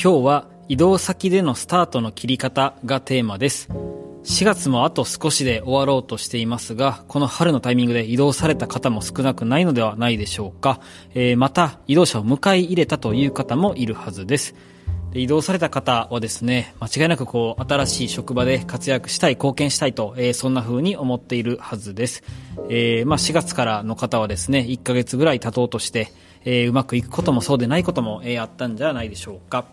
今日は移動先でのスタートの切り方がテーマです4月もあと少しで終わろうとしていますが、この春のタイミングで移動された方も少なくないのではないでしょうか。えー、また、移動者を迎え入れたという方もいるはずです。で移動された方はですね、間違いなくこう、新しい職場で活躍したい、貢献したいと、えー、そんな風に思っているはずです。えー、まあ4月からの方はですね、1ヶ月ぐらい経とうとして、えー、うまくいくこともそうでないことも、えー、あったんじゃないでしょうか。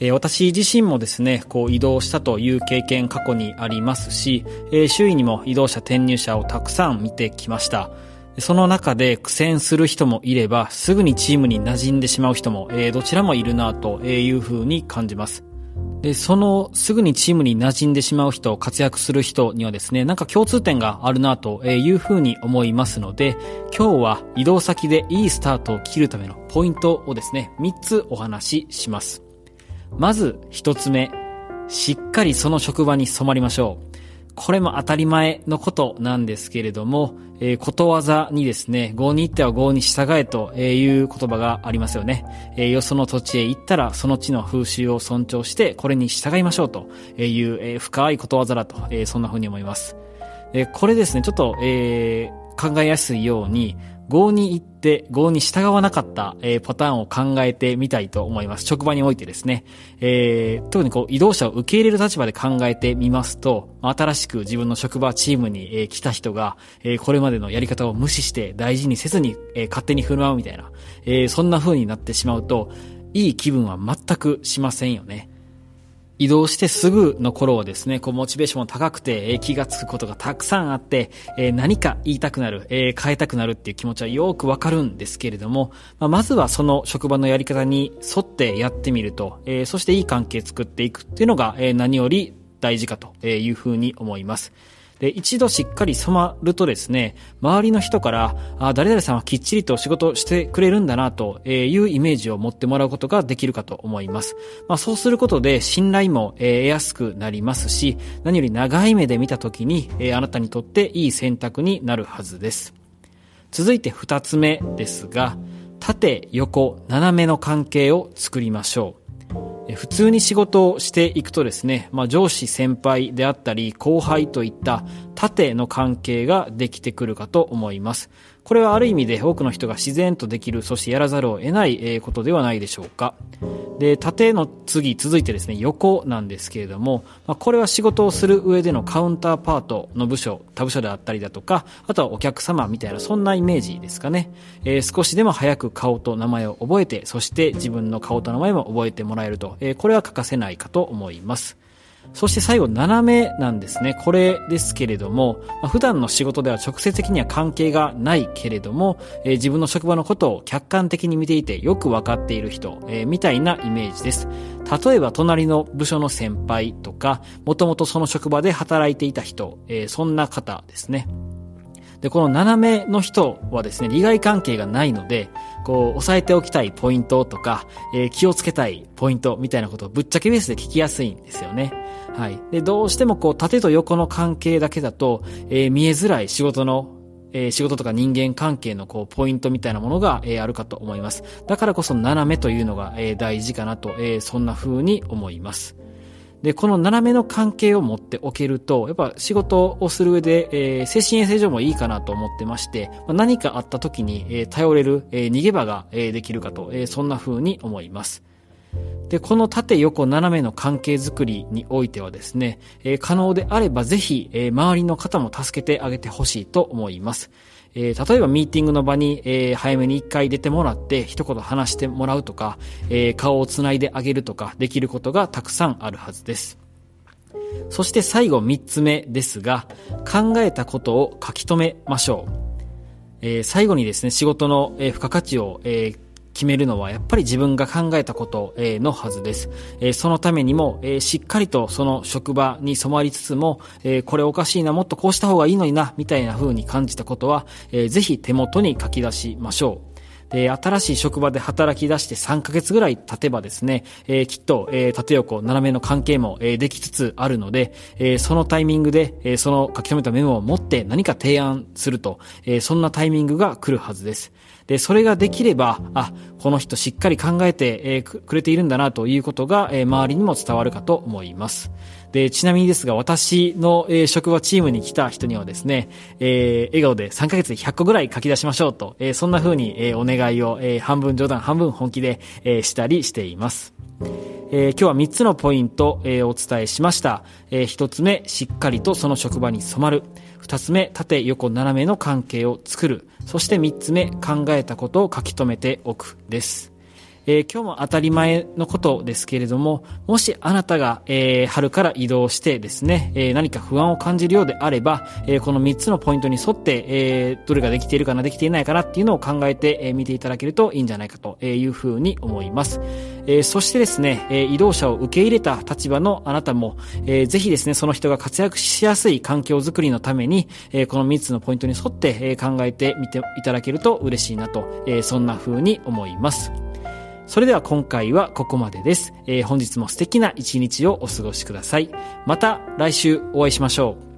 え、私自身もですね、こう移動したという経験過去にありますし、え、周囲にも移動者転入者をたくさん見てきました。その中で苦戦する人もいれば、すぐにチームに馴染んでしまう人も、え、どちらもいるなというふうに感じます。で、そのすぐにチームに馴染んでしまう人、活躍する人にはですね、なんか共通点があるなというふうに思いますので、今日は移動先でいいスタートを切るためのポイントをですね、3つお話しします。まず1つ目、しっかりその職場に染まりましょう。これも当たり前のことなんですけれども、えー、ことわざにですね、合に行っては合に従えという言葉がありますよね。えー、よその土地へ行ったらその地の風習を尊重してこれに従いましょうという、えー、深いことわざだと、えー、そんな風に思います。えー、これですね、ちょっと、えー、考えやすいように、合に行って合に従わなかった、えー、パターンを考えてみたいと思います。職場においてですね。えー、特にこう移動者を受け入れる立場で考えてみますと、新しく自分の職場チームに、えー、来た人が、えー、これまでのやり方を無視して大事にせずに、えー、勝手に振る舞うみたいな、えー、そんな風になってしまうと、いい気分は全くしませんよね。移動してすぐの頃はですね、こうモチベーションも高くて、えー、気がつくことがたくさんあって、えー、何か言いたくなる、えー、変えたくなるっていう気持ちはよくわかるんですけれども、まあ、まずはその職場のやり方に沿ってやってみると、えそしていい関係作っていくっていうのが、え何より大事かというふうに思います。で、一度しっかり染まるとですね、周りの人から、あ、誰々さんはきっちりと仕事してくれるんだな、というイメージを持ってもらうことができるかと思います。まあ、そうすることで信頼も得やすくなりますし、何より長い目で見たときに、あなたにとっていい選択になるはずです。続いて二つ目ですが、縦、横、斜めの関係を作りましょう。普通に仕事をしていくとですね、まあ、上司先輩であったり後輩といった縦の関係ができてくるかと思います。これはある意味で多くの人が自然とできる、そしてやらざるを得ないことではないでしょうか。で、縦の次、続いてですね、横なんですけれども、まあ、これは仕事をする上でのカウンターパートの部署、他部署であったりだとか、あとはお客様みたいな、そんなイメージですかね。えー、少しでも早く顔と名前を覚えて、そして自分の顔と名前も覚えてもらえると、え、これは欠かせないかと思います。そして最後、斜めなんですね。これですけれども、普段の仕事では直接的には関係がないけれども、え、自分の職場のことを客観的に見ていてよくわかっている人、え、みたいなイメージです。例えば、隣の部署の先輩とか、もともとその職場で働いていた人、え、そんな方ですね。で、この斜めの人はですね、利害関係がないので、こう、押さえておきたいポイントとか、えー、気をつけたいポイントみたいなことをぶっちゃけベースで聞きやすいんですよね。はい。で、どうしてもこう、縦と横の関係だけだと、えー、見えづらい仕事のえー、仕事とか人間関係のこうポイントみたいなものが、えー、あるかと思います。だからこそ斜めというのが、えー、大事かなと、えー、そんな風に思います。で、この斜めの関係を持っておけると、やっぱ仕事をする上で、えー、精神衛生上もいいかなと思ってまして、まあ、何かあった時に、えー、頼れる、えー、逃げ場が、えー、できるかと、えー、そんな風に思います。で、この縦横斜めの関係づくりにおいてはですね、えー、可能であればぜひ、えー、周りの方も助けてあげてほしいと思います。えー、例えばミーティングの場に、えー、早めに一回出てもらって一言話してもらうとか、えー、顔をつないであげるとかできることがたくさんあるはずです。そして最後三つ目ですが、考えたことを書き留めましょう。えー、最後にですね、仕事の、え、付加価値を、えー、決めるのはやっぱり自分が考えたことのはずです。そのためにもしっかりとその職場に染まりつつもこれおかしいな、もっとこうした方がいいのにな、みたいな風に感じたことはぜひ手元に書き出しましょう。で、新しい職場で働き出して3ヶ月ぐらい経てばですね、えー、きっと、えー、縦横、斜めの関係も、えー、できつつあるので、えー、そのタイミングで、えー、その書き留めたメモを持って何か提案すると、えー、そんなタイミングが来るはずです。で、それができれば、あ、この人しっかり考えて、くれているんだなということが、周りにも伝わるかと思います。で、ちなみにですが、私の、えー、職場チームに来た人にはですね、えー、笑顔で3ヶ月で100個ぐらい書き出しましょうと、えー、そんな風に、えー、お願いを、えー、半分冗談、半分本気で、えー、したりしています。えー、今日は3つのポイント、えー、お伝えしました。えー、1つ目、しっかりとその職場に染まる。2つ目、縦横斜めの関係を作る。そして3つ目、考えたことを書き留めておくです。えー、今日も当たり前のことですけれども、もしあなたが、えー、春から移動してですね、えー、何か不安を感じるようであれば、えこの3つのポイントに沿って、えどれができているかな、できていないかなっていうのを考えて、え見ていただけるといいんじゃないかというふうに思います。えそしてですね、え移動者を受け入れた立場のあなたも、えぜひですね、その人が活躍しやすい環境づくりのために、えこの3つのポイントに沿って、え考えてみていただけると嬉しいなと、えそんな風に思います。それでは今回はここまでです。えー、本日も素敵な一日をお過ごしください。また来週お会いしましょう。